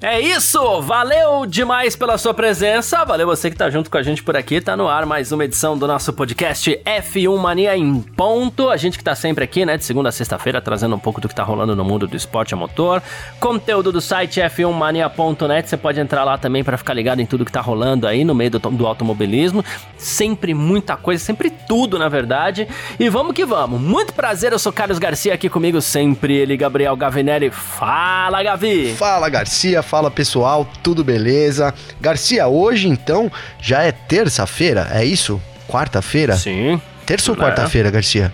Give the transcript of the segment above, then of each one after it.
É isso! Valeu demais pela sua presença. Valeu você que tá junto com a gente por aqui. Tá no ar mais uma edição do nosso podcast F1 Mania em ponto. A gente que tá sempre aqui, né, de segunda a sexta-feira, trazendo um pouco do que tá rolando no mundo do esporte a motor. Conteúdo do site f1mania.net. Você pode entrar lá também para ficar ligado em tudo que tá rolando aí no meio do, do automobilismo. Sempre muita coisa, sempre tudo, na verdade. E vamos que vamos. Muito prazer, eu sou Carlos Garcia aqui comigo sempre ele, Gabriel Gavinelli. Fala, Gavi! Fala, Garcia fala pessoal, tudo beleza? Garcia, hoje então já é terça-feira, é isso? Quarta-feira? Sim. Terça ou é. quarta-feira, Garcia?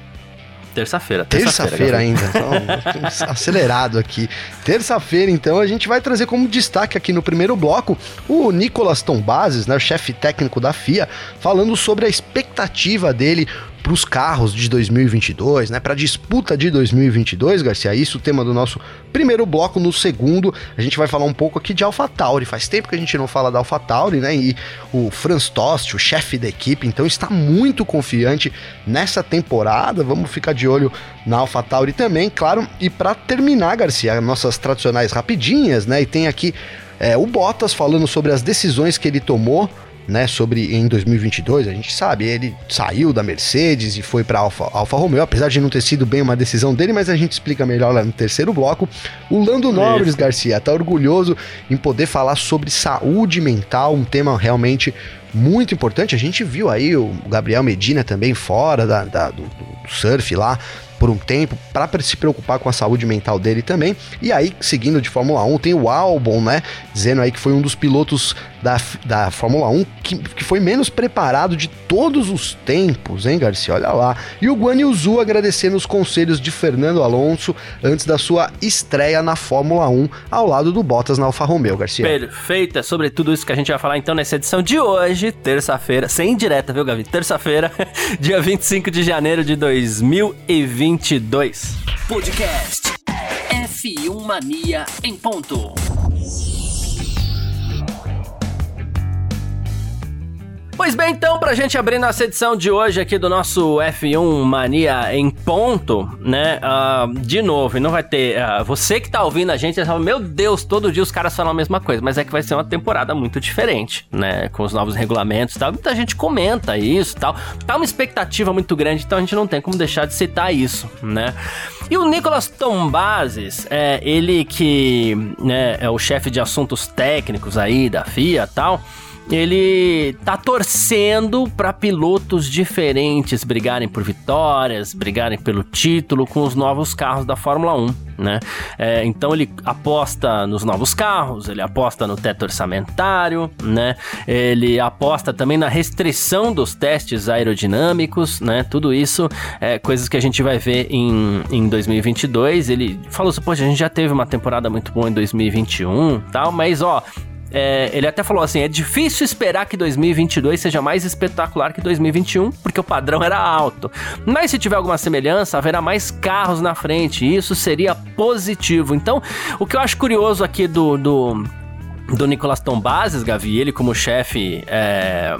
Terça-feira. Terça-feira ainda. Então, acelerado aqui. Terça-feira, então, a gente vai trazer como destaque aqui no primeiro bloco o Nicolas Tombazes, né, o chefe técnico da FIA, falando sobre a expectativa dele para os carros de 2022, né? Para a disputa de 2022, Garcia. Isso o tema do nosso primeiro bloco. No segundo, a gente vai falar um pouco aqui de AlphaTauri. Faz tempo que a gente não fala da AlphaTauri, né? E o Franz Tost, o chefe da equipe, então está muito confiante nessa temporada. Vamos ficar de olho na AlphaTauri também, claro. E para terminar, Garcia, nossas tradicionais rapidinhas, né? E tem aqui é, o Bottas falando sobre as decisões que ele tomou né, sobre em 2022, a gente sabe, ele saiu da Mercedes e foi para Alfa, Alfa Romeo, apesar de não ter sido bem uma decisão dele, mas a gente explica melhor lá no terceiro bloco. O Lando Norris, Garcia, tá orgulhoso em poder falar sobre saúde mental, um tema realmente muito importante. A gente viu aí o Gabriel Medina também fora da, da do, do surf lá, por um tempo para se preocupar com a saúde mental dele também. E aí, seguindo de Fórmula 1, tem o Albon, né? Dizendo aí que foi um dos pilotos da, da Fórmula 1 que, que foi menos preparado de todos os tempos, hein, Garcia? Olha lá. E o Guan Yu agradecendo os conselhos de Fernando Alonso antes da sua estreia na Fórmula 1 ao lado do Bottas na Alfa Romeo, Garcia. Perfeita, sobre tudo isso que a gente vai falar então nessa edição de hoje, terça-feira, sem direta, viu, Gavi? Terça-feira, dia 25 de janeiro de 2022. Podcast F1 Mania em ponto. Pois bem, então, pra gente abrir nossa edição de hoje aqui do nosso F1 Mania em ponto, né? Uh, de novo, não vai ter. Uh, você que tá ouvindo a gente, fala, meu Deus, todo dia os caras falam a mesma coisa, mas é que vai ser uma temporada muito diferente, né? Com os novos regulamentos e tal. Muita gente comenta isso e tal. Tá uma expectativa muito grande, então a gente não tem como deixar de citar isso, né? E o Nicolas Tombazes, é, ele que né, é o chefe de assuntos técnicos aí da FIA e tal ele tá torcendo para pilotos diferentes brigarem por vitórias, brigarem pelo título com os novos carros da Fórmula 1, né? É, então ele aposta nos novos carros, ele aposta no teto orçamentário, né? Ele aposta também na restrição dos testes aerodinâmicos, né? Tudo isso é coisas que a gente vai ver em, em 2022. Ele falou assim, poxa, a gente já teve uma temporada muito boa em 2021, tal, mas ó, é, ele até falou assim: é difícil esperar que 2022 seja mais espetacular que 2021, porque o padrão era alto. Mas se tiver alguma semelhança, haverá mais carros na frente, e isso seria positivo. Então, o que eu acho curioso aqui do, do do Nicolas Tombazes, Gavi, ele como chefe é,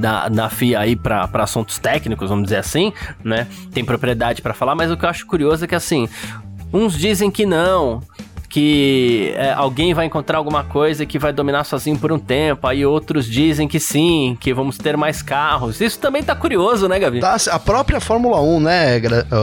da, da FIA aí para assuntos técnicos, vamos dizer assim, né? Tem propriedade para falar, mas o que eu acho curioso é que assim, uns dizem que não, que é, alguém vai encontrar alguma coisa que vai dominar sozinho por um tempo, aí outros dizem que sim, que vamos ter mais carros. Isso também tá curioso, né, Gabi? Tá, a própria Fórmula 1, né,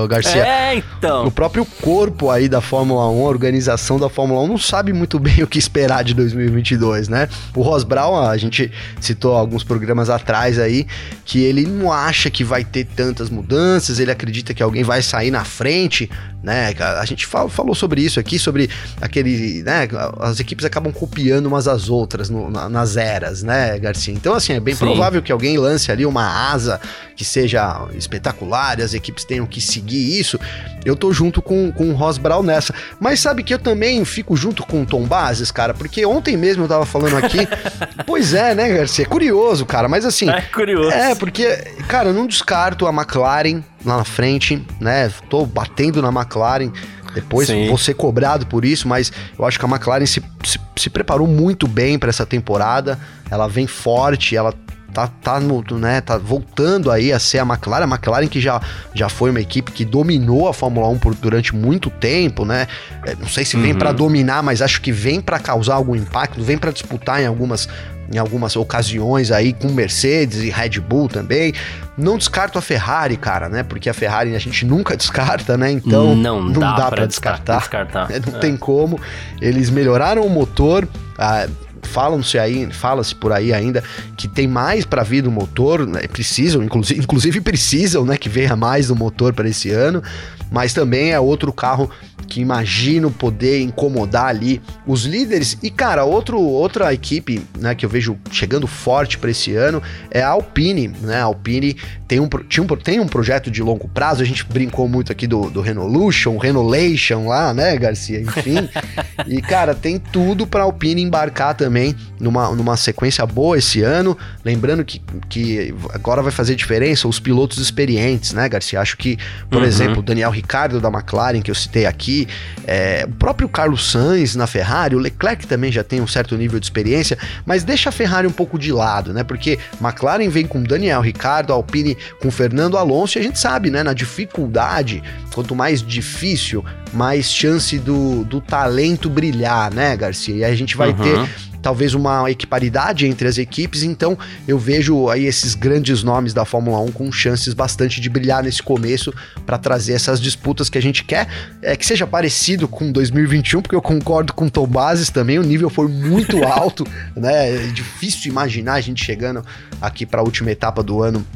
Garcia? É, então. O próprio corpo aí da Fórmula 1, a organização da Fórmula 1 não sabe muito bem o que esperar de 2022, né? O Ross Brown, a gente citou alguns programas atrás aí, que ele não acha que vai ter tantas mudanças, ele acredita que alguém vai sair na frente, né? A gente falou sobre isso aqui, sobre aquele, né, as equipes acabam copiando umas às outras no, na, nas eras, né, Garcia? Então, assim, é bem Sim. provável que alguém lance ali uma asa que seja espetacular e as equipes tenham que seguir isso. Eu tô junto com, com o Ross Brown nessa. Mas sabe que eu também fico junto com o Tom Bases, cara, porque ontem mesmo eu tava falando aqui. pois é, né, Garcia? É curioso, cara, mas assim. É curioso. É, porque, cara, eu não descarto a McLaren lá na frente, né? Tô batendo na McLaren. Depois Sim. vou ser cobrado por isso, mas eu acho que a McLaren se, se, se preparou muito bem para essa temporada. Ela vem forte, ela tá, tá, no, né, tá voltando aí a ser a McLaren, a McLaren que já, já foi uma equipe que dominou a Fórmula 1 por, durante muito tempo, né? É, não sei se vem uhum. para dominar, mas acho que vem para causar algum impacto, vem para disputar em algumas em algumas ocasiões aí com Mercedes e Red Bull também. Não descarto a Ferrari, cara, né? Porque a Ferrari a gente nunca descarta, né? Então não, não dá, dá para descartar. descartar. É, não é. tem como. Eles melhoraram o motor. Ah, falam-se aí, fala-se por aí ainda que tem mais para vir do motor, né? precisam, inclusive, inclusive precisam, né, que venha mais do motor para esse ano, mas também é outro carro que imagino poder incomodar ali os líderes. E cara, outro, outra equipe, né, que eu vejo chegando forte para esse ano é a Alpine, né? A Alpine tem um, tinha um, tem um projeto de longo prazo, a gente brincou muito aqui do, do Renolution, Renolation lá, né, Garcia? Enfim. e cara, tem tudo para a Alpine embarcar também numa, numa sequência boa esse ano. Lembrando que, que agora vai fazer diferença os pilotos experientes, né, Garcia? Acho que, por uhum. exemplo, o Daniel Ricardo da McLaren, que eu citei aqui, é, o próprio Carlos Sainz na Ferrari, o Leclerc também já tem um certo nível de experiência, mas deixa a Ferrari um pouco de lado, né? Porque McLaren vem com Daniel Ricardo, Alpine com Fernando Alonso, e a gente sabe, né, na dificuldade, quanto mais difícil, mais chance do, do talento brilhar, né, Garcia? E a gente vai uhum. ter talvez uma equiparidade entre as equipes, então eu vejo aí esses grandes nomes da Fórmula 1 com chances bastante de brilhar nesse começo para trazer essas disputas que a gente quer, é que seja parecido com 2021, porque eu concordo com o Tom Bases também, o nível foi muito alto, né? É difícil imaginar a gente chegando aqui para a última etapa do ano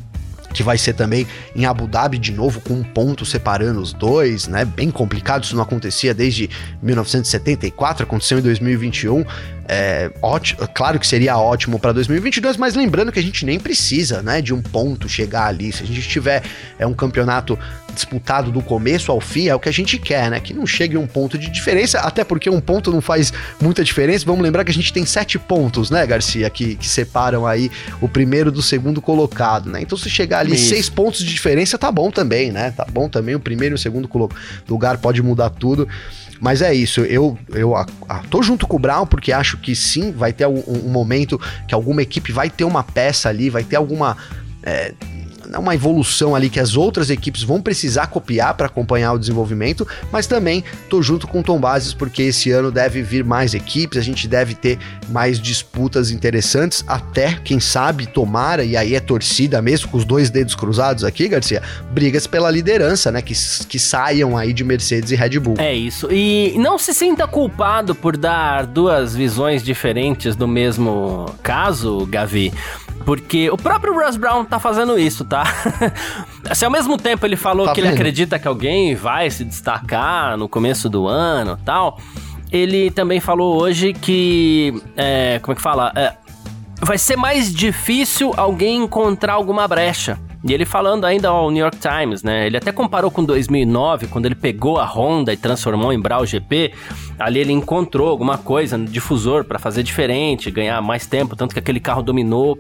que vai ser também em Abu Dhabi de novo com um ponto separando os dois, né? Bem complicado, isso não acontecia desde 1974, aconteceu em 2021. É, ótimo, claro que seria ótimo para 2022, mas lembrando que a gente nem precisa, né, de um ponto chegar ali. Se a gente tiver é um campeonato disputado do começo ao fim, é o que a gente quer, né? Que não chegue um ponto de diferença, até porque um ponto não faz muita diferença. Vamos lembrar que a gente tem sete pontos, né, Garcia, que, que separam aí o primeiro do segundo colocado, né? Então se chegar ali Isso. seis pontos de diferença, tá bom também, né? Tá bom também. O primeiro e o segundo lugar pode mudar tudo. Mas é isso, eu, eu a, a, tô junto com o Brown porque acho que sim, vai ter um, um momento que alguma equipe vai ter uma peça ali, vai ter alguma. É, uma evolução ali que as outras equipes vão precisar copiar para acompanhar o desenvolvimento, mas também tô junto com o Tom Bases porque esse ano deve vir mais equipes, a gente deve ter mais disputas interessantes, até quem sabe tomara e aí é torcida mesmo com os dois dedos cruzados aqui, Garcia, brigas pela liderança, né, que, que saiam aí de Mercedes e Red Bull. É isso. E não se sinta culpado por dar duas visões diferentes do mesmo caso, Gavi. Porque o próprio Russ Brown tá fazendo isso, tá? Se ao mesmo tempo ele falou tá que vendo? ele acredita que alguém vai se destacar no começo do ano tal, ele também falou hoje que. É, como é que fala? É, vai ser mais difícil alguém encontrar alguma brecha. E ele falando ainda ao New York Times, né? Ele até comparou com 2009, quando ele pegou a Honda e transformou em Brawl GP. Ali ele encontrou alguma coisa no difusor para fazer diferente, ganhar mais tempo, tanto que aquele carro dominou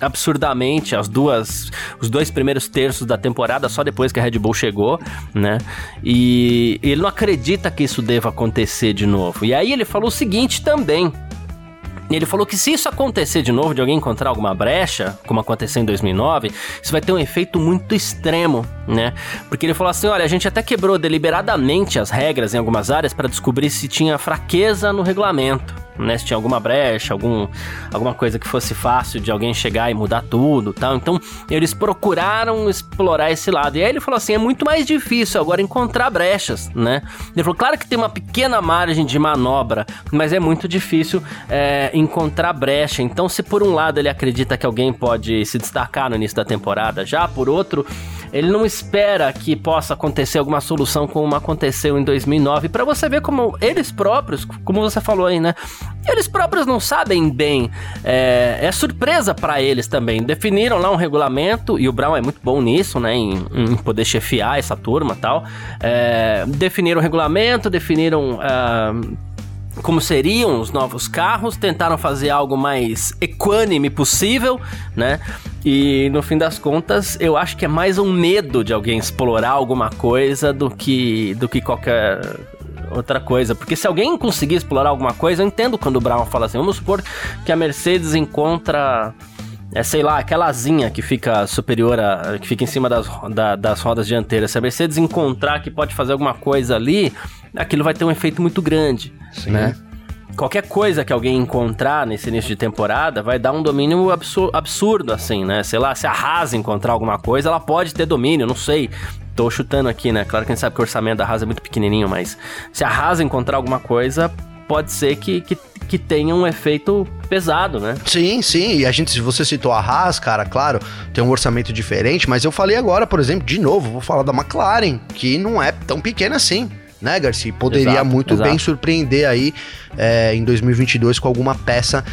absurdamente as duas os dois primeiros terços da temporada só depois que a Red Bull chegou, né? E ele não acredita que isso deva acontecer de novo. E aí ele falou o seguinte também, ele falou que se isso acontecer de novo, de alguém encontrar alguma brecha, como aconteceu em 2009, isso vai ter um efeito muito extremo, né? Porque ele falou assim: olha, a gente até quebrou deliberadamente as regras em algumas áreas para descobrir se tinha fraqueza no regulamento né? Se tinha alguma brecha, algum, alguma coisa que fosse fácil de alguém chegar e mudar tudo tal. Então, eles procuraram explorar esse lado. E aí ele falou assim: é muito mais difícil agora encontrar brechas, né? Ele falou: claro que tem uma pequena margem de manobra, mas é muito difícil é, encontrar brecha. Então, se por um lado ele acredita que alguém pode se destacar no início da temporada, já por outro, ele não espera que possa acontecer alguma solução como aconteceu em 2009. Para você ver como eles próprios, como você falou aí, né? Eles próprios não sabem bem. É, é surpresa para eles também. Definiram lá um regulamento, e o Brown é muito bom nisso, né? Em, em poder chefiar essa turma tal. É, definiram o regulamento, definiram. Uh, como seriam os novos carros, tentaram fazer algo mais equânime possível, né? E no fim das contas, eu acho que é mais um medo de alguém explorar alguma coisa do que, do que qualquer outra coisa. Porque se alguém conseguir explorar alguma coisa, eu entendo quando o Brown fala assim. Vamos supor que a Mercedes encontra. É, sei lá, aquela asinha que fica superior a. que fica em cima das, da, das rodas dianteiras. Se a Mercedes encontrar que pode fazer alguma coisa ali, aquilo vai ter um efeito muito grande, Sim. né? qualquer coisa que alguém encontrar nesse início de temporada vai dar um domínio absurdo, assim, né? Sei lá, se a Haas encontrar alguma coisa, ela pode ter domínio, não sei. Tô chutando aqui, né? Claro que a gente sabe que o orçamento da Haas é muito pequenininho, mas se a Haas encontrar alguma coisa, pode ser que, que, que tenha um efeito pesado, né? Sim, sim. E a gente, se você citou a Haas, cara, claro, tem um orçamento diferente, mas eu falei agora, por exemplo, de novo, vou falar da McLaren, que não é tão pequena assim né, Garcia? Poderia exato, muito exato. bem surpreender aí é, em 2022 com alguma peça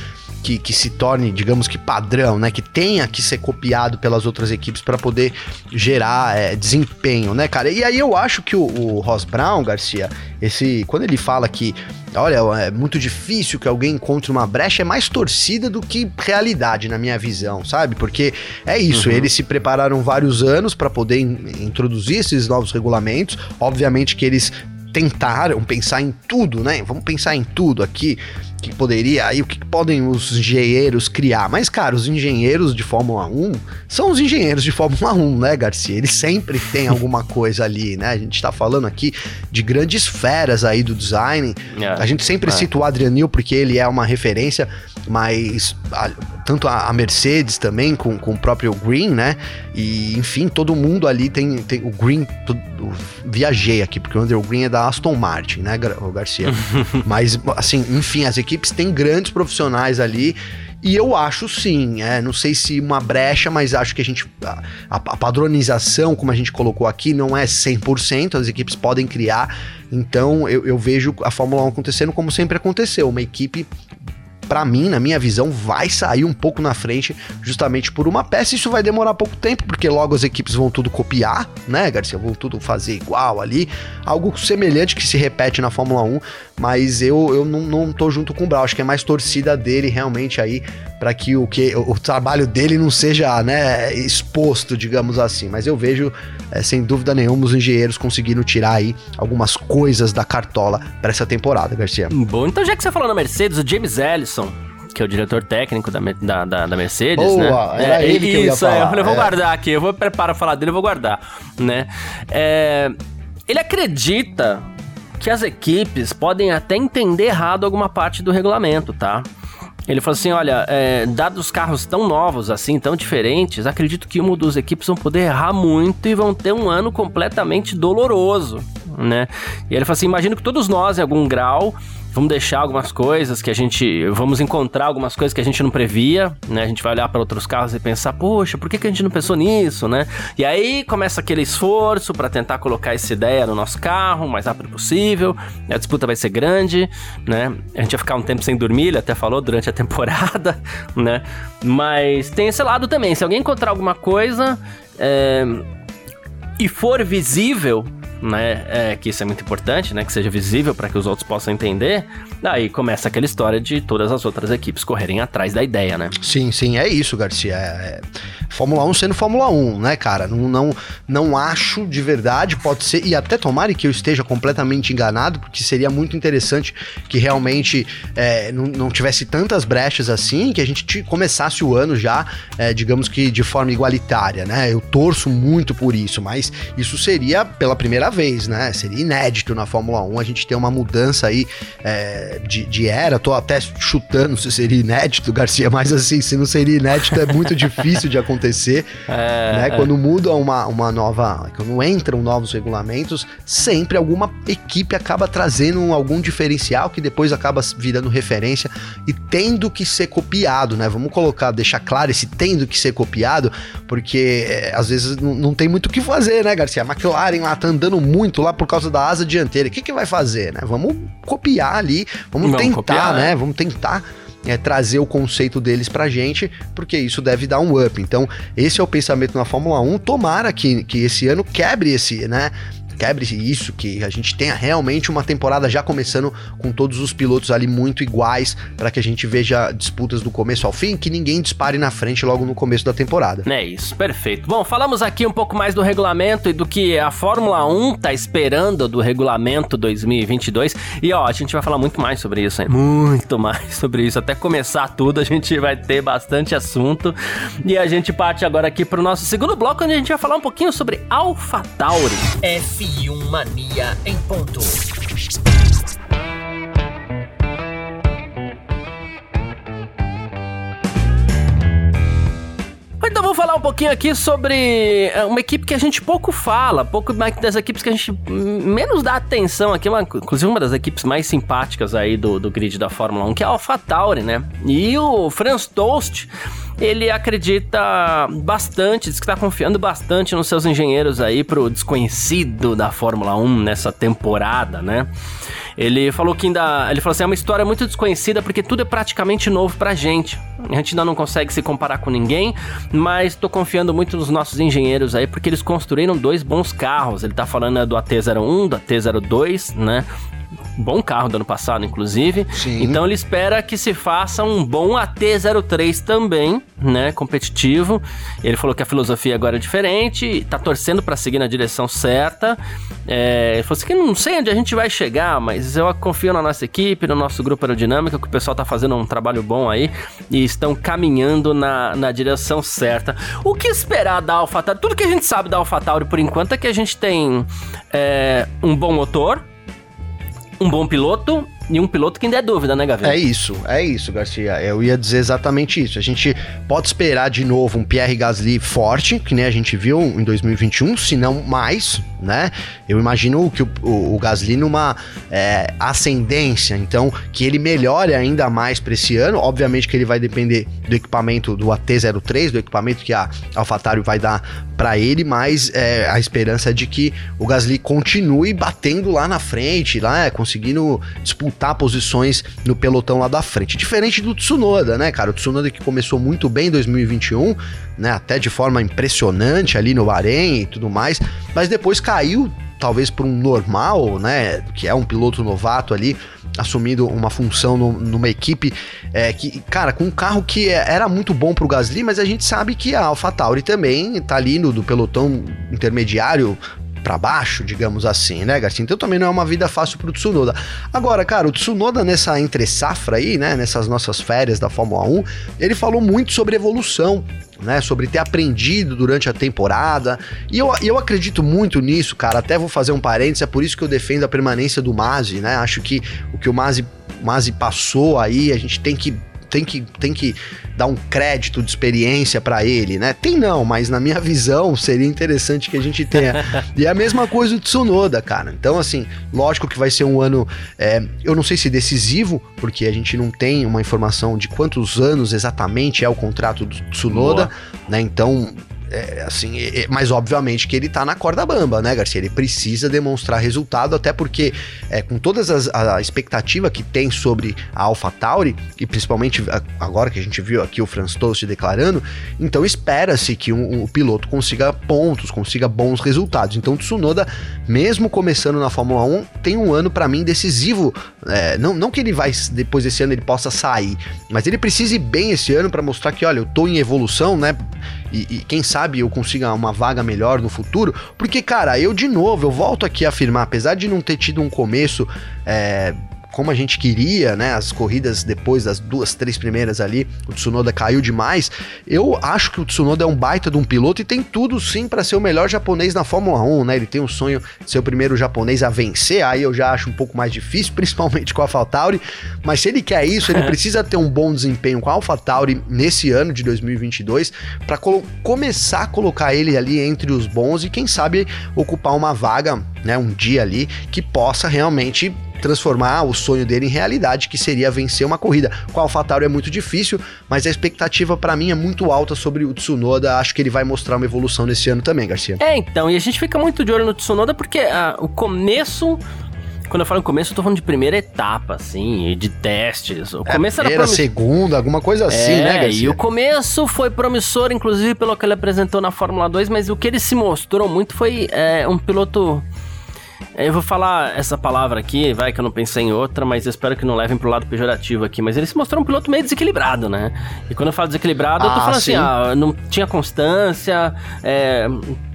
que, que, se torne, digamos que padrão, né? Que tenha que ser copiado pelas outras equipes para poder gerar é, desempenho, né, cara? E aí eu acho que o, o, Ross Brown, Garcia, esse quando ele fala que, olha, é muito difícil que alguém encontre uma brecha, é mais torcida do que realidade, na minha visão, sabe? Porque é isso, uhum. eles se prepararam vários anos para poder in, introduzir esses novos regulamentos. Obviamente que eles tentaram pensar em tudo, né? Vamos pensar em tudo aqui que poderia, aí o que podem os engenheiros criar. Mas, cara, os engenheiros de Fórmula 1 são os engenheiros de Fórmula 1, né, Garcia? Eles sempre têm alguma coisa ali, né? A gente tá falando aqui de grandes feras aí do design. É, a gente sempre é. cita o Adrian porque ele é uma referência, mas a, tanto a, a, Mercedes também, com, com o próprio Green, né? E, enfim, todo mundo ali tem, tem o Green. Todo, viajei aqui, porque o Andrew Green é da Aston Martin, né, Garcia? mas, assim, enfim, as equipes têm grandes profissionais ali. E eu acho sim, é, não sei se uma brecha, mas acho que a gente. A, a padronização, como a gente colocou aqui, não é 100%, as equipes podem criar. Então eu, eu vejo a Fórmula 1 acontecendo como sempre aconteceu: uma equipe para mim, na minha visão, vai sair um pouco na frente justamente por uma peça. Isso vai demorar pouco tempo, porque logo as equipes vão tudo copiar, né, Garcia? Vão tudo fazer igual ali. Algo semelhante que se repete na Fórmula 1, mas eu, eu não, não tô junto com o Brau. Acho que é mais torcida dele realmente aí para que o que o trabalho dele não seja né, exposto, digamos assim. Mas eu vejo, é, sem dúvida nenhuma, os engenheiros conseguindo tirar aí algumas coisas da cartola para essa temporada, Garcia. Bom, então já que você falou na Mercedes, o James Ellison, que é o diretor técnico da, da, da, da Mercedes, Boa, né? Era é, ele que eu ia falar. É, eu falei, vou é. guardar aqui, eu vou preparar falar dele, eu vou guardar, né? É, ele acredita que as equipes podem até entender errado alguma parte do regulamento, tá? Ele falou assim: olha, é, dados os carros tão novos assim, tão diferentes, acredito que uma duas equipes vão poder errar muito e vão ter um ano completamente doloroso, né? E ele falou assim: imagino que todos nós, em algum grau, vamos deixar algumas coisas que a gente. Vamos encontrar algumas coisas que a gente não previa, né? A gente vai olhar para outros carros e pensar, poxa, por que, que a gente não pensou nisso, né? E aí começa aquele esforço para tentar colocar essa ideia no nosso carro o mais rápido possível. A disputa vai ser grande, né? A gente vai ficar um tempo sem dormir, ele até falou durante a temporada, né? Mas tem esse lado também. Se alguém encontrar alguma coisa. É, e for visível, né? É, que isso é muito importante, né? Que seja visível para que os outros possam entender. Daí começa aquela história de todas as outras equipes correrem atrás da ideia, né? Sim, sim, é isso, Garcia. É, é Fórmula 1 sendo Fórmula 1, né, cara? Não, não, não acho de verdade, pode ser, e até tomara que eu esteja completamente enganado, porque seria muito interessante que realmente é, não, não tivesse tantas brechas assim, que a gente começasse o ano já, é, digamos que de forma igualitária, né? Eu torço muito por isso, mas isso seria pela primeira vez, né? Seria inédito na Fórmula 1 a gente ter uma mudança aí é, de, de era. Tô até chutando se seria inédito, Garcia, mas assim, se não seria inédito é muito difícil de acontecer. É, né? É. Quando muda uma, uma nova. Quando entram novos regulamentos, sempre alguma equipe acaba trazendo algum diferencial que depois acaba virando referência e tendo que ser copiado, né? Vamos colocar, deixar claro esse tendo que ser copiado, porque é, às vezes não, não tem muito o que fazer, né, Garcia? A McLaren lá tá andando muito lá por causa da asa dianteira. O que, que vai fazer, né? Vamos copiar ali, vamos, vamos tentar, copiar, né? né? Vamos tentar é, trazer o conceito deles pra gente, porque isso deve dar um up. Então, esse é o pensamento na Fórmula 1. Tomara que, que esse ano quebre esse, né? Quebre isso, que a gente tenha realmente uma temporada já começando com todos os pilotos ali muito iguais, para que a gente veja disputas do começo ao fim, que ninguém dispare na frente logo no começo da temporada. É isso, perfeito. Bom, falamos aqui um pouco mais do regulamento e do que a Fórmula 1 tá esperando do regulamento 2022. E ó, a gente vai falar muito mais sobre isso, hein? Muito mais sobre isso. Até começar tudo, a gente vai ter bastante assunto. E a gente parte agora aqui pro nosso segundo bloco, onde a gente vai falar um pouquinho sobre AlphaTauri. F1 Mania em ponto. Então vou falar um pouquinho aqui sobre é, uma equipe que a gente pouco fala, pouco das equipes que a gente menos dá atenção aqui, uma, inclusive uma das equipes mais simpáticas aí do, do grid da Fórmula 1, que é a AlphaTauri, né? E o Franz Toast, ele acredita bastante, diz que está confiando bastante nos seus engenheiros aí pro desconhecido da Fórmula 1 nessa temporada, né? Ele falou que ainda. Ele falou assim: é uma história muito desconhecida porque tudo é praticamente novo pra gente. A gente ainda não consegue se comparar com ninguém, mas tô confiando muito nos nossos engenheiros aí porque eles construíram dois bons carros. Ele tá falando do AT01, do AT02, né? Bom carro do ano passado, inclusive. Sim. Então ele espera que se faça um bom AT03 também, né? Competitivo. Ele falou que a filosofia agora é diferente, tá torcendo para seguir na direção certa. É, ele falou assim que não sei onde a gente vai chegar, mas eu confio na nossa equipe, no nosso grupo aerodinâmico, que o pessoal tá fazendo um trabalho bom aí e estão caminhando na, na direção certa. O que esperar da AlphaTauri? Tudo que a gente sabe da AlphaTauri por enquanto é que a gente tem é, um bom motor, um bom piloto e um piloto que ainda é dúvida, né, Gavi? É isso, é isso, Garcia. Eu ia dizer exatamente isso. A gente pode esperar de novo um Pierre Gasly forte, que nem a gente viu em 2021, se não mais, né? Eu imagino que o, o, o Gasly numa é, ascendência, então que ele melhore ainda mais para esse ano. Obviamente que ele vai depender do equipamento do AT03, do equipamento que a AlphaTauri vai dar para ele, mas é, a esperança é de que o Gasly continue batendo lá na frente, lá conseguindo disputar posições no pelotão lá da frente. Diferente do Tsunoda, né, cara? O Tsunoda que começou muito bem em 2021, né, até de forma impressionante ali no Bahrein e tudo mais, mas depois caiu talvez para um normal, né, que é um piloto novato ali, assumindo uma função no, numa equipe é, que, cara, com um carro que é, era muito bom pro Gasly, mas a gente sabe que a AlphaTauri também tá ali no do pelotão intermediário para baixo, digamos assim, né, Garcia? Então também não é uma vida fácil pro Tsunoda. Agora, cara, o Tsunoda nessa entre safra aí, né, nessas nossas férias da Fórmula 1, ele falou muito sobre evolução, né, sobre ter aprendido durante a temporada. E eu, eu acredito muito nisso, cara. Até vou fazer um parênteses, é por isso que eu defendo a permanência do Masi, né? Acho que o que o Masi, Masi passou aí, a gente tem que tem que, tem que dar um crédito de experiência para ele, né? Tem não, mas na minha visão seria interessante que a gente tenha. e é a mesma coisa do Tsunoda, cara. Então, assim, lógico que vai ser um ano, é, eu não sei se decisivo, porque a gente não tem uma informação de quantos anos exatamente é o contrato do Tsunoda, Boa. né? Então, é, assim, é, mas obviamente que ele tá na corda bamba, né, Garcia? Ele precisa demonstrar resultado, até porque é, com todas as a expectativa que tem sobre a AlphaTauri, e principalmente agora que a gente viu aqui o Franz Tost declarando, então espera-se que o um, um piloto consiga pontos, consiga bons resultados. Então o Tsunoda, mesmo começando na Fórmula 1, tem um ano para mim decisivo. É, não, não que ele vai, depois desse ano, ele possa sair, mas ele precisa ir bem esse ano para mostrar que, olha, eu tô em evolução, né? E, e, quem sabe eu consiga uma vaga melhor no futuro. Porque, cara, eu de novo, eu volto aqui a afirmar, apesar de não ter tido um começo é, como a gente queria, né? As corridas depois das duas, três primeiras ali, o Tsunoda caiu demais. Eu acho que o Tsunoda é um baita de um piloto e tem tudo sim para ser o melhor japonês na Fórmula 1, né? Ele tem um sonho de ser o primeiro japonês a vencer, aí eu já acho um pouco mais difícil, principalmente com a AlphaTauri, mas se ele quer isso, ele precisa ter um bom desempenho com a AlphaTauri nesse ano de 2022 para começar a colocar ele ali entre os bons e quem sabe ocupar uma vaga, né, um dia ali que possa realmente transformar o sonho dele em realidade, que seria vencer uma corrida. Com a AlphaTauri é muito difícil, mas a expectativa para mim é muito alta sobre o Tsunoda. Acho que ele vai mostrar uma evolução nesse ano também, Garcia. É, então, e a gente fica muito de olho no Tsunoda porque ah, o começo quando eu falo começo, eu tô falando de primeira etapa, assim, de testes. O é, começo primeira, era promiss... segunda, alguma coisa assim, é, né, Garcia? E o começo foi promissor, inclusive, pelo que ele apresentou na Fórmula 2, mas o que ele se mostrou muito foi é, um piloto Eu vou falar essa palavra aqui, vai que eu não pensei em outra, mas espero que não levem pro lado pejorativo aqui. Mas ele se mostrou um piloto meio desequilibrado, né? E quando eu falo desequilibrado, ah, eu tô ah, falando assim, sim. assim, ah, não tinha constância, é,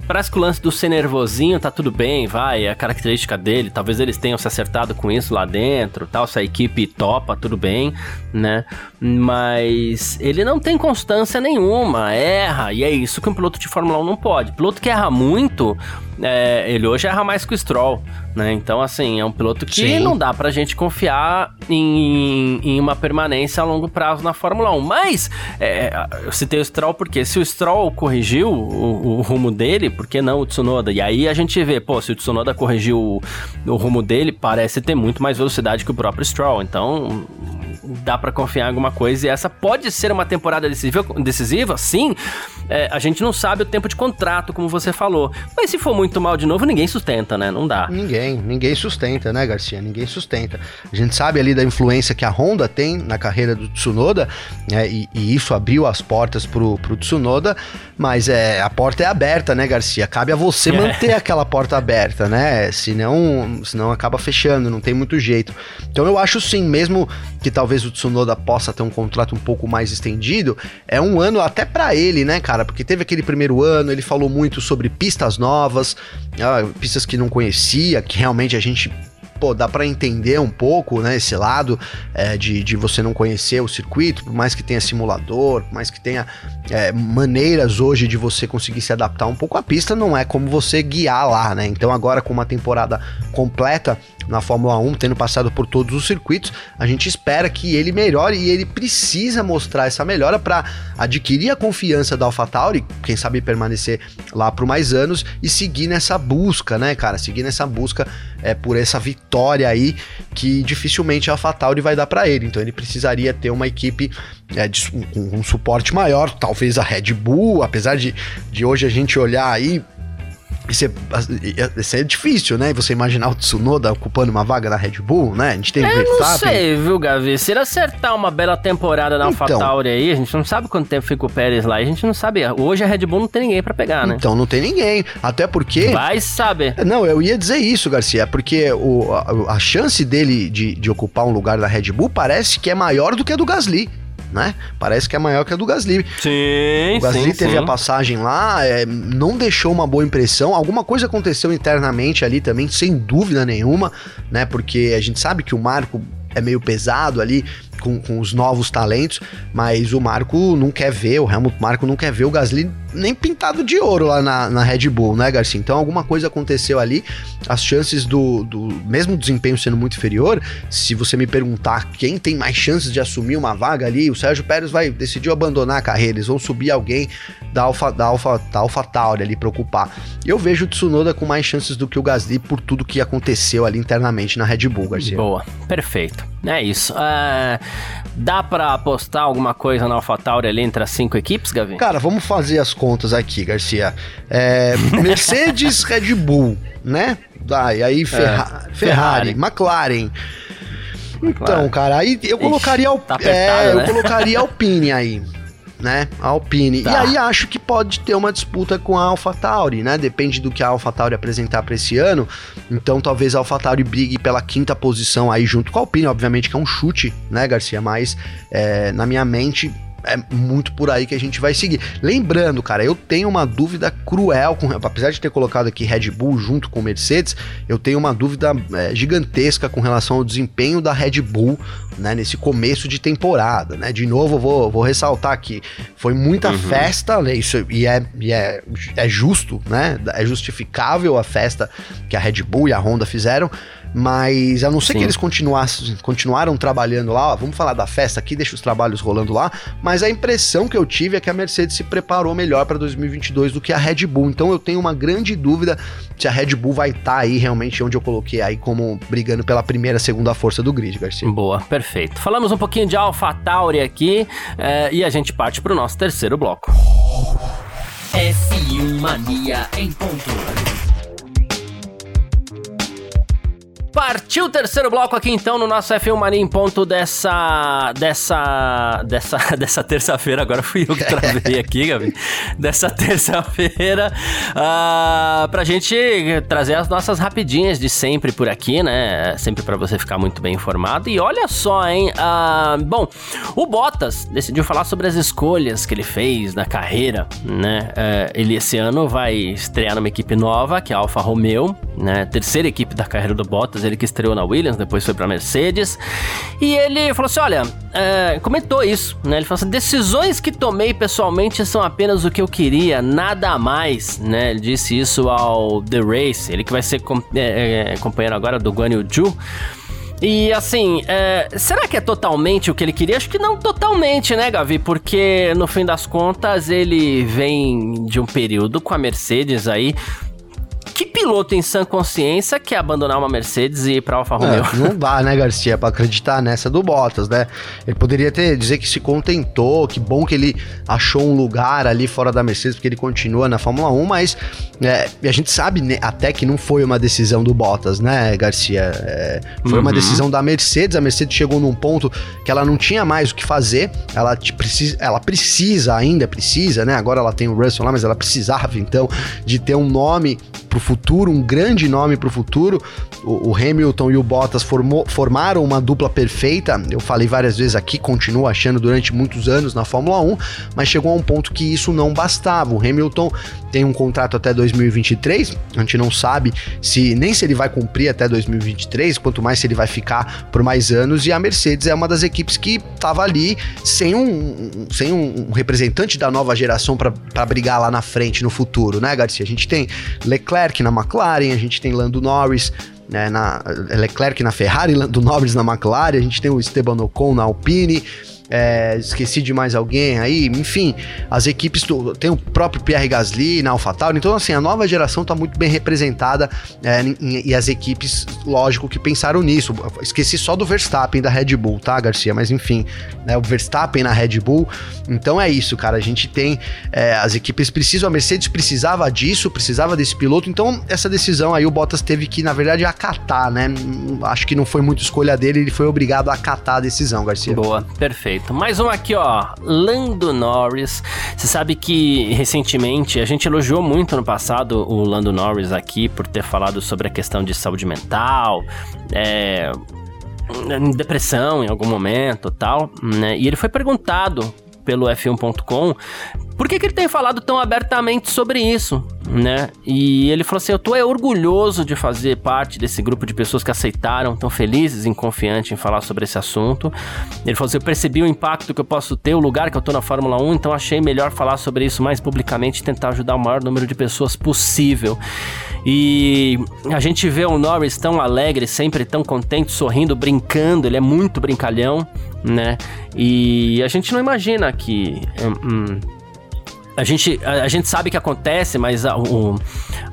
Parece que o lance do ser nervosinho tá tudo bem, vai, é a característica dele. Talvez eles tenham se acertado com isso lá dentro, tal. Se a equipe topa, tudo bem, né? Mas ele não tem constância nenhuma, erra, e é isso que um piloto de Fórmula 1 não pode. Piloto que erra muito, é, ele hoje erra mais que o Stroll, né? Então, assim, é um piloto que Sim. não dá pra gente confiar em, em, uma permanência a longo prazo na Fórmula 1. Mas, é, eu citei o Stroll porque se o Stroll corrigiu o, o, rumo dele, por que não o Tsunoda? E aí a gente vê, pô, se o Tsunoda corrigiu o, o rumo dele, parece ter muito mais velocidade que o próprio Stroll. Então, dá para confiar em alguma coisa. E essa pode ser uma temporada decisiva, decisiva sim. É, a gente não sabe o tempo de contrato, como você falou. Mas se for muito mal de novo, ninguém sustenta, né? Não dá. Ninguém, ninguém sustenta, né, Garcia? Ninguém sustenta. A gente sabe ali da influência que a Honda tem na carreira do Tsunoda, né? E, e isso abriu as portas pro, pro Tsunoda, mas é, a porta é aberta, né, Garcia? Cabe a você é. manter aquela porta aberta, né? Senão, senão acaba fechando, não tem muito jeito. Então eu acho sim, mesmo que talvez o Tsunoda possa ter um contrato um pouco mais estendido, é um ano até para ele, né, cara? Porque teve aquele primeiro ano, ele falou muito sobre pistas novas, ah, pistas que não conhecia, que realmente a gente pô, dá para entender um pouco, né, esse lado é, de, de você não conhecer o circuito, por mais que tenha simulador, por mais que tenha é, maneiras hoje de você conseguir se adaptar um pouco à pista, não é como você guiar lá, né? Então agora com uma temporada completa na Fórmula 1, tendo passado por todos os circuitos, a gente espera que ele melhore e ele precisa mostrar essa melhora para adquirir a confiança da AlphaTauri, quem sabe permanecer lá por mais anos e seguir nessa busca, né, cara? Seguir nessa busca é, por essa vitória aí que dificilmente a AlphaTauri vai dar para ele. Então ele precisaria ter uma equipe é, de, um, um suporte maior, talvez a Red Bull, apesar de, de hoje a gente olhar aí isso é, isso é difícil, né? Você imaginar o Tsunoda ocupando uma vaga na Red Bull, né? A gente tem Eu não sei, viu, Gavi? Se ele acertar uma bela temporada na então, AlphaTauri aí, a gente não sabe quanto tempo fica o Pérez lá. A gente não sabe. Hoje a Red Bull não tem ninguém para pegar, né? Então não tem ninguém. Até porque. Vai saber. Não, eu ia dizer isso, Garcia. Porque o, a, a chance dele de, de ocupar um lugar na Red Bull parece que é maior do que a do Gasly né? Parece que é maior que a do Gasly. Sim, O Gasly sim, teve sim. a passagem lá, é, não deixou uma boa impressão. Alguma coisa aconteceu internamente ali também, sem dúvida nenhuma, né? Porque a gente sabe que o Marco é meio pesado ali, com, com os novos talentos, mas o Marco não quer ver, o Helmut Marco não quer ver o Gasly nem pintado de ouro lá na, na Red Bull, né, Garcia? Então alguma coisa aconteceu ali, as chances do, do mesmo desempenho sendo muito inferior, se você me perguntar quem tem mais chances de assumir uma vaga ali, o Sérgio Pérez vai decidiu abandonar a carreira, eles vão subir alguém da Alfa da Alfa da Alfa Tauri ali para ocupar. Eu vejo o Tsunoda com mais chances do que o Gasly por tudo que aconteceu ali internamente na Red Bull, Garcia. Boa, perfeito. É isso. Uh, dá para apostar alguma coisa na AlphaTauri ali entre as cinco equipes, Gavi? Cara, vamos fazer as contas aqui, Garcia. É, Mercedes, Red Bull, né? Ah, e aí Ferra é, Ferrari, Ferrari, McLaren. Então, cara, aí eu colocaria, Ixi, tá apertado, é, né? eu colocaria Alpine aí né? A Alpine. Tá. E aí acho que pode ter uma disputa com a AlphaTauri, né? Depende do que a AlphaTauri apresentar para esse ano. Então talvez a AlphaTauri brigue pela quinta posição aí junto com a Alpine, obviamente que é um chute, né, Garcia? Mas é, na minha mente é muito por aí que a gente vai seguir. Lembrando, cara, eu tenho uma dúvida cruel, com, apesar de ter colocado aqui Red Bull junto com Mercedes, eu tenho uma dúvida é, gigantesca com relação ao desempenho da Red Bull né, nesse começo de temporada. Né? De novo, vou, vou ressaltar aqui, foi muita uhum. festa, né, isso, e, é, e é, é justo, né? É justificável a festa que a Red Bull e a Honda fizeram, mas a não ser Sim. que eles continuassem, continuaram trabalhando lá, ó, vamos falar da festa aqui, deixa os trabalhos rolando lá, mas a impressão que eu tive é que a Mercedes se preparou melhor para 2022 do que a Red Bull. Então eu tenho uma grande dúvida se a Red Bull vai estar tá aí realmente onde eu coloquei aí como brigando pela primeira, segunda força do grid, Garcia. Boa, perfeito. Falamos um pouquinho de AlphaTauri aqui é, e a gente parte para o nosso terceiro bloco. F1 Mania em ponto. Partiu o terceiro bloco aqui então no nosso F1 Mania em ponto dessa. dessa. dessa, dessa terça-feira. Agora fui eu que travei aqui, Gabi. Dessa terça-feira. Uh, pra gente trazer as nossas rapidinhas de sempre por aqui, né? Sempre para você ficar muito bem informado. E olha só, hein? Uh, bom, o Bottas decidiu falar sobre as escolhas que ele fez na carreira, né? Uh, ele esse ano vai estrear numa equipe nova, que é a Alfa Romeo, né? Terceira equipe da carreira do Bottas, ele que estreou na Williams, depois foi pra Mercedes. E ele falou assim: olha, é, comentou isso, né? Ele falou assim: decisões que tomei pessoalmente são apenas o que eu queria, nada mais, né? Ele disse isso ao The Race, ele que vai ser com, é, é, companheiro agora do Guan Yu Zhu. E assim, é, será que é totalmente o que ele queria? Acho que não totalmente, né, Gavi? Porque no fim das contas ele vem de um período com a Mercedes aí que piloto em sã consciência quer abandonar uma Mercedes e ir pra Alfa Romeo? É, não dá, né, Garcia, pra acreditar nessa do Bottas, né? Ele poderia ter dizer que se contentou, que bom que ele achou um lugar ali fora da Mercedes, porque ele continua na Fórmula 1, mas é, a gente sabe né, até que não foi uma decisão do Bottas, né, Garcia? É, foi uhum. uma decisão da Mercedes. A Mercedes chegou num ponto que ela não tinha mais o que fazer, ela, precisa, ela precisa ainda, precisa, né? Agora ela tem o Russell lá, mas ela precisava então de ter um nome pro futuro, um grande nome futuro. O, o Hamilton e o Bottas formou, formaram uma dupla perfeita. Eu falei várias vezes aqui, continuo achando durante muitos anos na Fórmula 1, mas chegou a um ponto que isso não bastava. O Hamilton tem um contrato até 2023, a gente não sabe se nem se ele vai cumprir até 2023, quanto mais se ele vai ficar por mais anos, e a Mercedes é uma das equipes que estava ali sem um, sem um representante da nova geração para brigar lá na frente no futuro, né, Garcia? A gente tem Leclerc na McLaren, a gente tem Lando Norris né, na Leclerc na Ferrari, Lando Norris na McLaren, a gente tem o Esteban Ocon na Alpine, é, esqueci de mais alguém aí, enfim, as equipes do, tem o próprio Pierre Gasly na AlphaTauri, então assim, a nova geração está muito bem representada é, em, e as equipes, lógico que pensaram nisso. Esqueci só do Verstappen da Red Bull, tá, Garcia? Mas enfim, né, o Verstappen na Red Bull. Então é isso, cara. A gente tem é, as equipes precisam, a Mercedes precisava disso, precisava desse piloto. Então essa decisão aí o Bottas teve que, na verdade, acatar, né? Acho que não foi muito escolha dele, ele foi obrigado a acatar a decisão, Garcia. Boa, perfeito perfeito. Mais um aqui, ó. Lando Norris. Você sabe que recentemente a gente elogiou muito no passado o Lando Norris aqui por ter falado sobre a questão de saúde mental, é, depressão em algum momento tal, né? E ele foi perguntado pelo F1.com por que, que ele tem falado tão abertamente sobre isso, né? E ele falou assim: Eu tô é orgulhoso de fazer parte desse grupo de pessoas que aceitaram, tão felizes e confiantes em falar sobre esse assunto. Ele falou assim: Eu percebi o impacto que eu posso ter, o lugar que eu tô na Fórmula 1, então achei melhor falar sobre isso mais publicamente e tentar ajudar o maior número de pessoas possível. E a gente vê o Norris tão alegre, sempre tão contente, sorrindo, brincando, ele é muito brincalhão, né? E a gente não imagina que. Hum, hum a gente, a, a, gente sabe que acontece, mas a, o,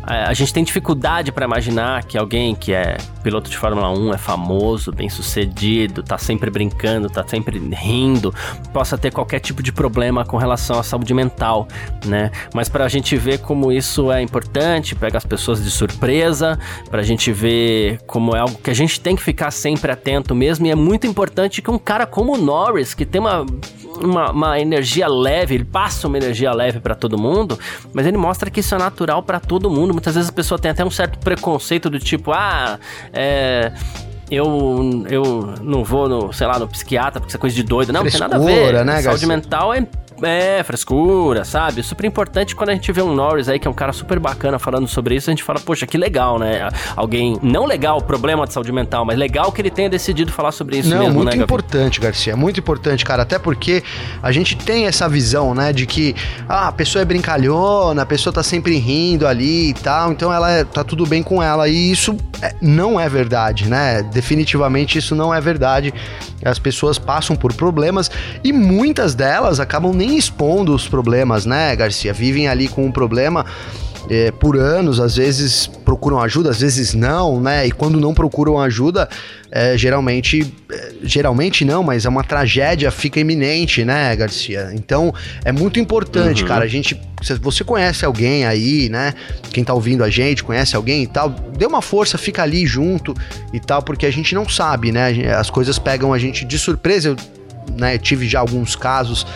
a, a gente tem dificuldade para imaginar que alguém que é piloto de Fórmula 1, é famoso, bem sucedido, tá sempre brincando, tá sempre rindo, possa ter qualquer tipo de problema com relação à saúde mental, né? Mas para a gente ver como isso é importante, pega as pessoas de surpresa, para a gente ver como é algo que a gente tem que ficar sempre atento mesmo, e é muito importante que um cara como o Norris, que tem uma uma, uma energia leve, ele passa uma energia leve para todo mundo, mas ele mostra que isso é natural para todo mundo. Muitas vezes a pessoa tem até um certo preconceito do tipo, ah, é eu, eu não vou no, sei lá, no psiquiatra porque isso é coisa de doido. Não, Frescura, não tem nada a ver. Né, Saúde Garcia? mental é é, frescura, sabe? Super importante quando a gente vê um Norris aí, que é um cara super bacana falando sobre isso, a gente fala, poxa, que legal, né? Alguém, não legal problema de saúde mental, mas legal que ele tenha decidido falar sobre isso não, mesmo, muito né, importante, Garcia, muito importante, cara, até porque a gente tem essa visão, né, de que ah, a pessoa é brincalhona, a pessoa tá sempre rindo ali e tal, então ela é, tá tudo bem com ela, e isso é, não é verdade, né? Definitivamente isso não é verdade. As pessoas passam por problemas e muitas delas acabam nem expondo os problemas, né, Garcia? Vivem ali com um problema é, por anos, às vezes procuram ajuda, às vezes não, né? E quando não procuram ajuda, é, geralmente, é, geralmente não, mas é uma tragédia, fica iminente, né, Garcia? Então é muito importante, uhum. cara. A gente, se você conhece alguém aí, né? Quem tá ouvindo a gente, conhece alguém e tal, dê uma força, fica ali junto e tal, porque a gente não sabe, né? As coisas pegam a gente de surpresa. Eu né, tive já alguns casos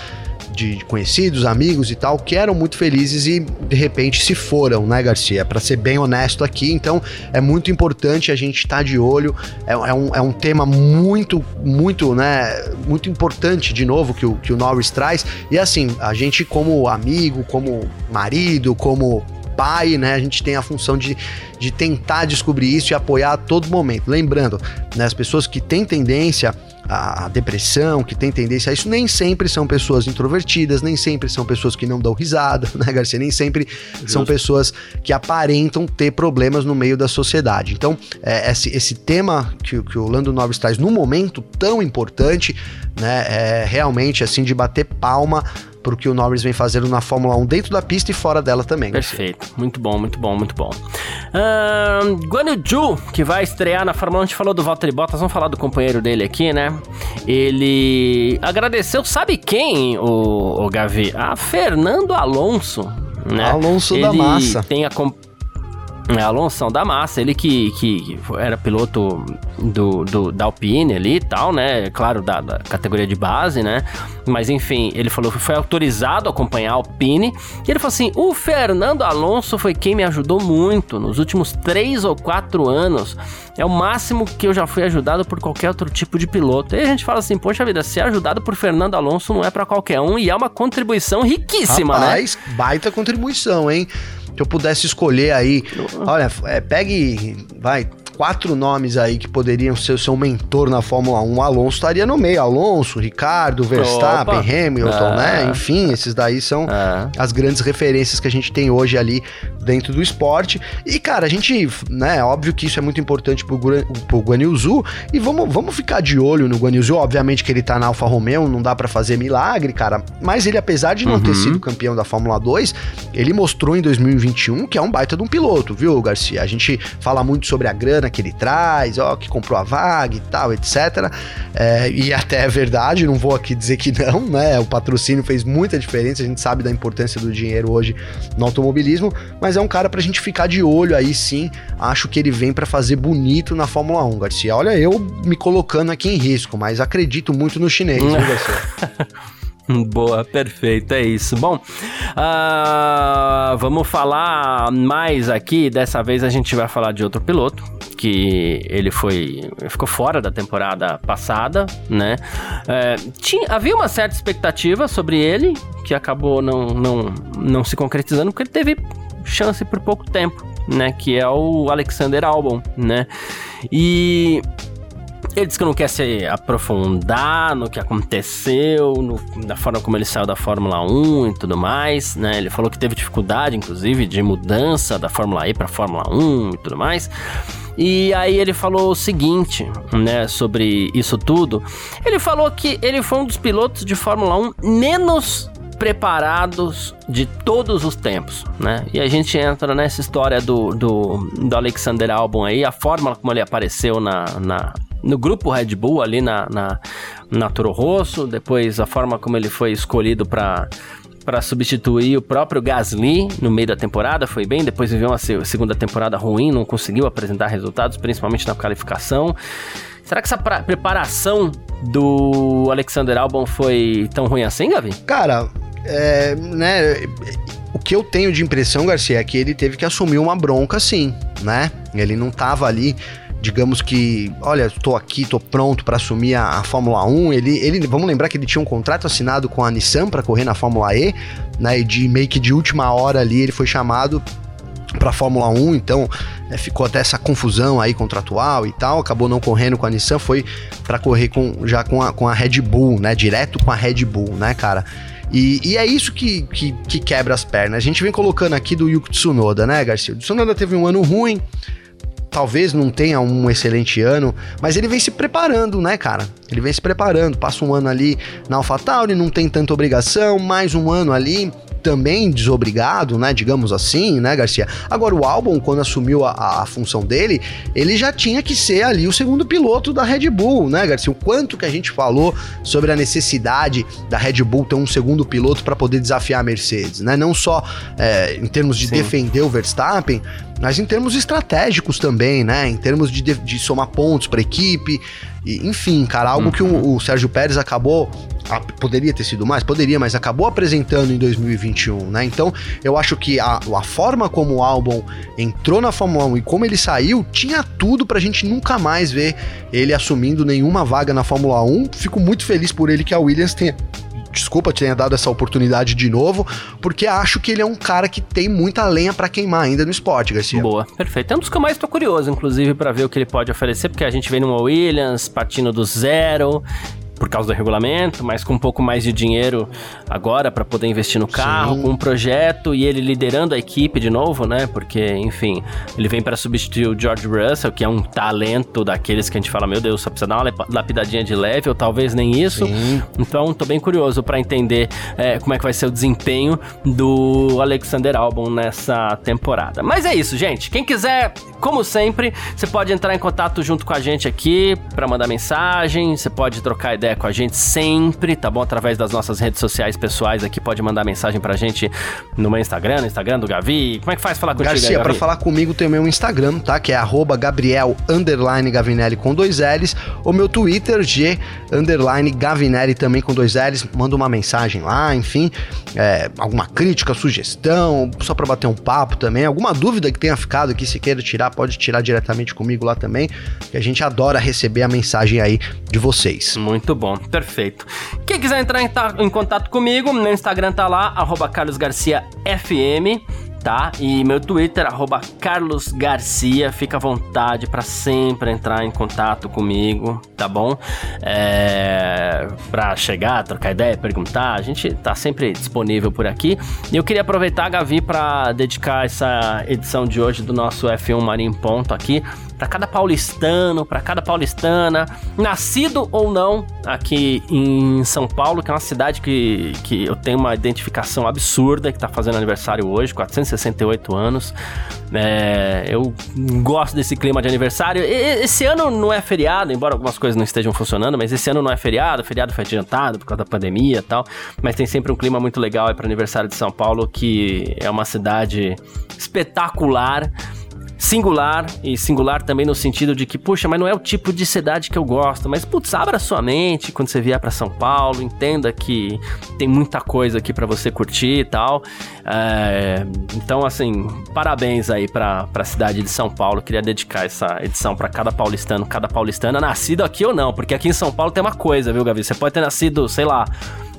de conhecidos, amigos e tal, que eram muito felizes e de repente se foram, né, Garcia? Para ser bem honesto aqui, então é muito importante a gente estar tá de olho. É, é, um, é um tema muito, muito, né, muito importante, de novo, que o, que o Norris traz. E assim, a gente, como amigo, como marido, como pai, né? A gente tem a função de, de tentar descobrir isso e apoiar a todo momento. Lembrando, né, as pessoas que têm tendência a, depressão, que tem tendência a isso, nem sempre são pessoas introvertidas, nem sempre são pessoas que não dão risada, né, Garcia? Nem sempre Justo. são pessoas que aparentam ter problemas no meio da sociedade. Então, é, esse, esse tema que, que o Lando Noves traz num momento tão importante, né, é realmente assim de bater palma pro que o Norris vem fazendo na Fórmula 1 dentro da pista e fora dela também. Perfeito, muito bom, muito bom, muito bom. Uh, Guan Yu que vai estrear na Fórmula 1, a gente falou do Valtteri Bottas, vamos falar do companheiro dele aqui, né? Ele agradeceu, sabe quem, o, o Gavi? A Fernando Alonso, né? Alonso Ele da Massa. Tem a Alonso da Massa, ele que, que era piloto do, do, da Alpine ali e tal, né? Claro, da, da, categoria de base, né? Mas enfim, ele falou que foi autorizado a acompanhar a Alpine. E ele falou assim: o Fernando Alonso foi quem me ajudou muito nos últimos três ou quatro anos. É o máximo que eu já fui ajudado por qualquer outro tipo de piloto. E a gente fala assim: poxa vida, ser ajudado por Fernando Alonso não é para qualquer um e é uma contribuição riquíssima, Rapaz, né? baita contribuição, hein? Se eu pudesse escolher aí, olha, é, pegue, vai, quatro nomes aí que poderiam ser o seu mentor na Fórmula 1. O Alonso estaria no meio. Alonso, Ricardo, Verstappen, Opa. Hamilton, né? É. Enfim, esses daí são é. as grandes referências que a gente tem hoje ali dentro do esporte. E, cara, a gente, né, óbvio que isso é muito importante pro, pro Guanilzu. E vamos, vamos ficar de olho no Guanilzu. Obviamente que ele tá na Alfa Romeo, não dá para fazer milagre, cara. Mas ele, apesar de não uhum. ter sido campeão da Fórmula 2, ele mostrou em 2021 que é um baita de um piloto, viu, Garcia? A gente fala muito sobre a grana que ele traz, ó, que comprou a vaga e tal, etc. É, e até é verdade, não vou aqui dizer que não, né? O patrocínio fez muita diferença, a gente sabe da importância do dinheiro hoje no automobilismo, mas é um cara pra gente ficar de olho aí sim. Acho que ele vem para fazer bonito na Fórmula 1, Garcia. Olha, eu me colocando aqui em risco, mas acredito muito no chinês, viu, Garcia? Boa, perfeito, é isso. Bom, uh, vamos falar mais aqui. Dessa vez a gente vai falar de outro piloto que ele foi ficou fora da temporada passada, né? É, tinha, havia uma certa expectativa sobre ele que acabou não, não, não se concretizando porque ele teve chance por pouco tempo, né? Que é o Alexander Albon, né? E ele disse que não quer se aprofundar no que aconteceu, no, na forma como ele saiu da Fórmula 1 e tudo mais, né? Ele falou que teve dificuldade, inclusive, de mudança da Fórmula E para Fórmula 1 e tudo mais. E aí ele falou o seguinte, né, sobre isso tudo. Ele falou que ele foi um dos pilotos de Fórmula 1 menos preparados de todos os tempos, né? E a gente entra nessa história do, do, do Alexander Albon aí, a forma como ele apareceu na, na no grupo Red Bull ali na, na, na Toro Rosso, depois a forma como ele foi escolhido para para substituir o próprio Gasly no meio da temporada, foi bem, depois viveu uma segunda temporada ruim, não conseguiu apresentar resultados, principalmente na qualificação. Será que essa preparação do Alexander Albon foi tão ruim assim, Gavi? Cara, é, né, o que eu tenho de impressão, Garcia, é que ele teve que assumir uma bronca sim, né? Ele não tava ali digamos que, olha, estou aqui, estou pronto para assumir a, a, Fórmula 1. Ele, ele, vamos lembrar que ele tinha um contrato assinado com a Nissan para correr na Fórmula E, né? E de meio que de última hora ali ele foi chamado para Fórmula 1, então é, ficou até essa confusão aí contratual e tal, acabou não correndo com a Nissan, foi para correr com, já com a, com a Red Bull, né? Direto com a Red Bull, né, cara? E, e, é isso que, que, que, quebra as pernas. A gente vem colocando aqui do Yuki Tsunoda, né, Garcia? O Tsunoda teve um ano ruim, talvez não tenha um excelente ano, mas ele vem se preparando, né, cara? Ele vem se preparando, passa um ano ali na AlphaTauri, não tem tanta obrigação, mais um ano ali, também desobrigado, né? Digamos assim, né, Garcia? Agora, o álbum, quando assumiu a, a função dele, ele já tinha que ser ali o segundo piloto da Red Bull, né, Garcia? O quanto que a gente falou sobre a necessidade da Red Bull ter um segundo piloto para poder desafiar a Mercedes, né? Não só é, em termos de Sim. defender o Verstappen, mas em termos estratégicos também, né? Em termos de, de somar pontos para a equipe. E, enfim, cara, algo uhum. que o, o Sérgio Pérez acabou a, poderia ter sido mais? Poderia, mas acabou apresentando em 2021, né? Então, eu acho que a, a forma como o álbum entrou na Fórmula 1 e como ele saiu, tinha tudo pra gente nunca mais ver ele assumindo nenhuma vaga na Fórmula 1. Fico muito feliz por ele que a Williams tenha desculpa tenha dado essa oportunidade de novo, porque acho que ele é um cara que tem muita lenha para queimar ainda no esporte, Garcia. Boa, perfeito. É um dos que eu mais tô curioso, inclusive, para ver o que ele pode oferecer, porque a gente vem numa Williams, partindo do zero, por causa do regulamento, mas com um pouco mais de dinheiro agora para poder investir no carro, Sim. com um projeto e ele liderando a equipe de novo, né? Porque, enfim, ele vem para substituir o George Russell, que é um talento daqueles que a gente fala, meu Deus, só precisa dar uma lapidadinha de leve, ou talvez nem isso. Sim. Então, tô bem curioso para entender é, como é que vai ser o desempenho do Alexander Albon nessa temporada. Mas é isso, gente. Quem quiser, como sempre, você pode entrar em contato junto com a gente aqui para mandar mensagem, você pode trocar ideia ideia com a gente sempre, tá bom? Através das nossas redes sociais pessoais aqui, pode mandar mensagem pra gente no meu Instagram, no Instagram do Gavi. Como é que faz falar contigo, Garcia, para falar comigo tem o meu Instagram, tá? Que é arroba Gabriel Gavinelli com dois L's. O meu Twitter, G Gavinelli também com dois L's. Manda uma mensagem lá, enfim. É, alguma crítica, sugestão, só para bater um papo também. Alguma dúvida que tenha ficado aqui, se queira tirar, pode tirar diretamente comigo lá também. Que a gente adora receber a mensagem aí de vocês. Muito bom, perfeito. Quem quiser entrar em, em contato comigo, meu Instagram tá lá, carlosgarciafm tá? E meu Twitter, arroba Carlos Garcia, fica à vontade para sempre entrar em contato comigo, tá bom? É, pra chegar, trocar ideia, perguntar, a gente tá sempre disponível por aqui. E eu queria aproveitar, Gavi, para dedicar essa edição de hoje do nosso F1 Marinho Ponto aqui para cada paulistano, para cada paulistana, nascido ou não aqui em São Paulo, que é uma cidade que, que eu tenho uma identificação absurda, que está fazendo aniversário hoje, 468 anos. É, eu gosto desse clima de aniversário. E, esse ano não é feriado, embora algumas coisas não estejam funcionando, mas esse ano não é feriado, feriado foi adiantado por causa da pandemia e tal. Mas tem sempre um clima muito legal para aniversário de São Paulo, que é uma cidade espetacular singular, e singular também no sentido de que, puxa, mas não é o tipo de cidade que eu gosto, mas putz, abra sua mente quando você vier para São Paulo, entenda que tem muita coisa aqui para você curtir e tal. É, então, assim, parabéns aí para a cidade de São Paulo. Queria dedicar essa edição para cada paulistano, cada paulistana, nascido aqui ou não, porque aqui em São Paulo tem uma coisa, viu, Gavi? Você pode ter nascido, sei lá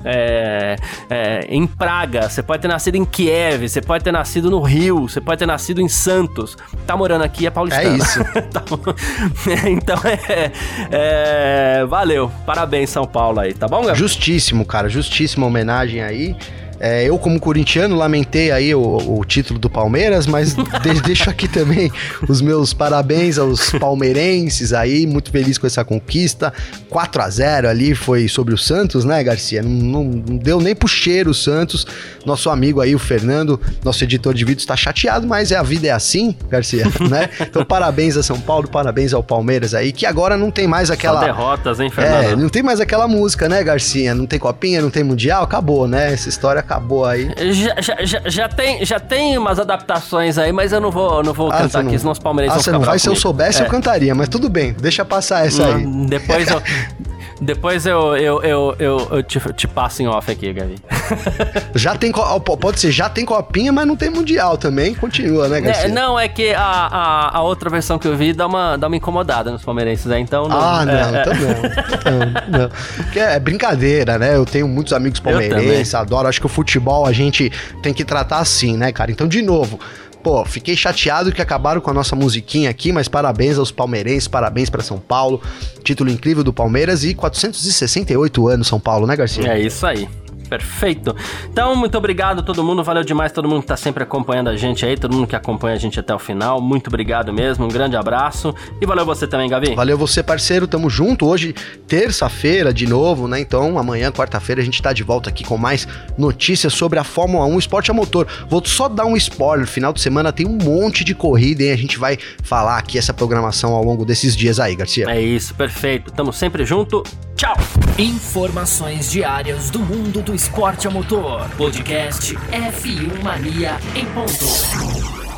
é, é, em Praga, você pode ter nascido em Kiev, você pode ter nascido no Rio, você pode ter nascido em Santos. Tá morando aqui é paulistano. É isso. Tá então é, é, Valeu. Parabéns, São Paulo aí, tá bom, Gabriel? Justíssimo, cara. Justíssima homenagem aí. É, eu, como corintiano, lamentei aí o, o título do Palmeiras, mas de, deixo aqui também os meus parabéns aos palmeirenses aí, muito feliz com essa conquista. 4 a 0 ali foi sobre o Santos, né, Garcia? Não, não, não deu nem pro cheiro o Santos. Nosso amigo aí, o Fernando, nosso editor de vídeos, tá chateado, mas é a vida é assim, Garcia, né? Então, parabéns a São Paulo, parabéns ao Palmeiras aí, que agora não tem mais aquela. Só derrotas, hein, Fernando? É, não tem mais aquela música, né, Garcia? Não tem copinha, não tem mundial, acabou, né? Essa história acabou aí. Já, já, já, já, tem, já tem umas adaptações aí, mas eu não vou, não vou ah, cantar aqui, senão os palmeirenses ah, vão ficar não vai, Se eu soubesse, é. eu cantaria, mas tudo bem, deixa passar essa aí. Depois eu... Depois eu, eu, eu, eu, eu te, te, passo em off aqui, Gavi. já tem. Pode ser, já tem copinha, mas não tem mundial também. Continua, né, Garcia? É, não, é que a, a, a, outra versão que eu vi dá uma, dá uma incomodada nos palmeirenses, né? Então. Não, ah, não, é, então não. não, não. É brincadeira, né? Eu tenho muitos amigos palmeirenses, adoro. Acho que o futebol a gente tem que tratar assim, né, cara? Então, de novo. Pô, fiquei chateado que acabaram com a nossa musiquinha aqui, mas parabéns aos palmeirenses, parabéns para São Paulo. Título incrível do Palmeiras e 468 anos São Paulo, né, Garcia? É isso aí. Perfeito. Então, muito obrigado a todo mundo, valeu demais todo mundo que tá sempre acompanhando a gente aí, todo mundo que acompanha a gente até o final. Muito obrigado mesmo, um grande abraço. E valeu você também, Gavi. Valeu você, parceiro, tamo junto. Hoje, terça-feira de novo, né? Então, amanhã, quarta-feira, a gente tá de volta aqui com mais notícias sobre a Fórmula 1 Esporte a Motor. Vou só dar um spoiler, final de semana tem um monte de corrida e a gente vai falar aqui essa programação ao longo desses dias aí, Garcia. É isso, perfeito. Tamo sempre junto. Tchau! Informações diárias do mundo do esporte a motor. Podcast F1 Mania em ponto.